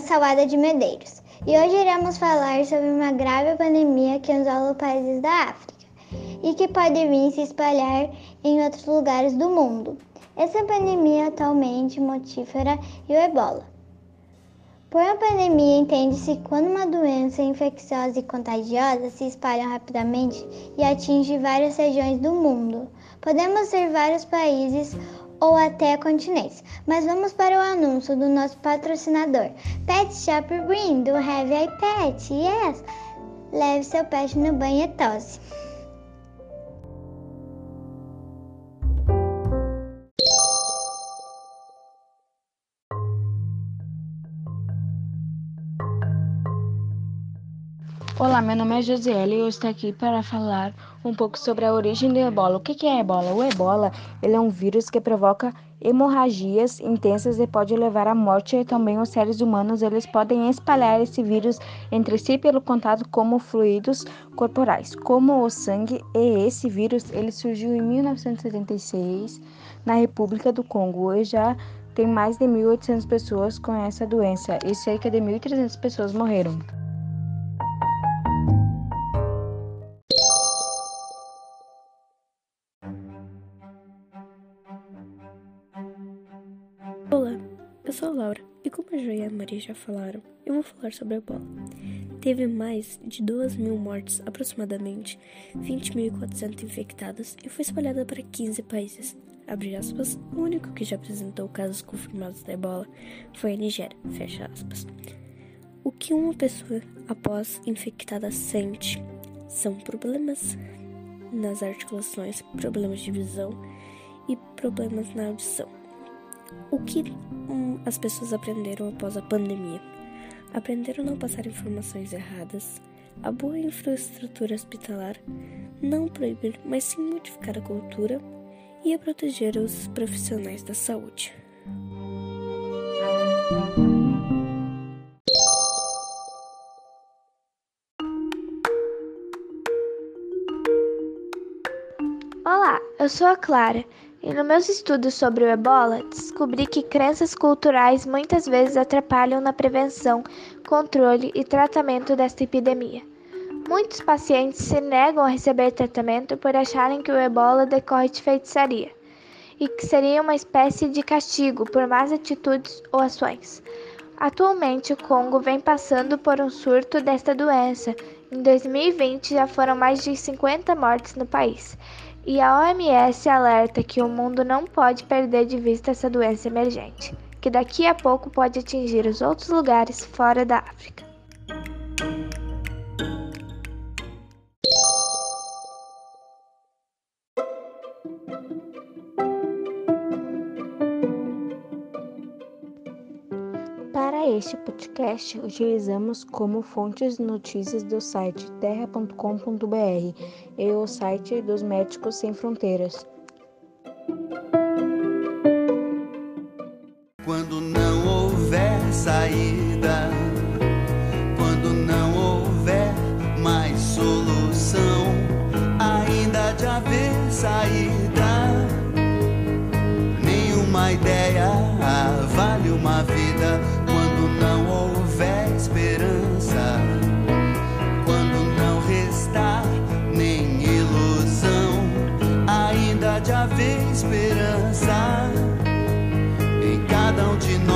Salada de Medeiros e hoje iremos falar sobre uma grave pandemia que assola países da África e que pode vir se espalhar em outros lugares do mundo. Essa pandemia é atualmente mortífera e o ebola. Por uma pandemia, entende-se quando uma doença infecciosa e contagiosa se espalha rapidamente e atinge várias regiões do mundo. Podemos ser vários países ou até continentes. Mas vamos para o anúncio do nosso patrocinador, Pet Shop Green, do Heavy Pet. Yes! Leve seu pet no banho e tosse. Olá, meu nome é Josiele e eu estou aqui para falar um pouco sobre a origem do ebola. O que é ebola? O ebola ele é um vírus que provoca hemorragias intensas e pode levar à morte e também os seres humanos eles podem espalhar esse vírus entre si pelo contato com fluidos corporais, como o sangue. E esse vírus ele surgiu em 1976 na República do Congo e já tem mais de 1.800 pessoas com essa doença e cerca de 1.300 pessoas morreram. Eu sou a Laura e como a Joia e a Maria já falaram, eu vou falar sobre a ebola. Teve mais de 2 mil mortes, aproximadamente 20.400 infectados e foi espalhada para 15 países. Abre aspas, o único que já apresentou casos confirmados da ebola foi a Nigéria, fecha aspas. O que uma pessoa após infectada sente são problemas nas articulações, problemas de visão e problemas na audição. O que hum, as pessoas aprenderam após a pandemia? Aprenderam a não passar informações erradas, a boa infraestrutura hospitalar, não proibir, mas sim modificar a cultura e a proteger os profissionais da saúde. Olá, eu sou a Clara e nos meus estudos sobre o ebola descobri que crenças culturais muitas vezes atrapalham na prevenção, controle e tratamento desta epidemia. Muitos pacientes se negam a receber tratamento por acharem que o ebola decorre de feitiçaria e que seria uma espécie de castigo por más atitudes ou ações. Atualmente, o Congo vem passando por um surto desta doença. Em 2020, já foram mais de 50 mortes no país. E a OMS alerta que o mundo não pode perder de vista essa doença emergente, que daqui a pouco pode atingir os outros lugares fora da África. Para este podcast, utilizamos como fontes notícias do site terra.com.br e o site dos Médicos Sem Fronteiras. Quando não houver saída, quando não houver mais solução, ainda de haver saída, nenhuma ideia vale uma vida não houver esperança, quando não restar nem ilusão, ainda de haver esperança em cada um de nós.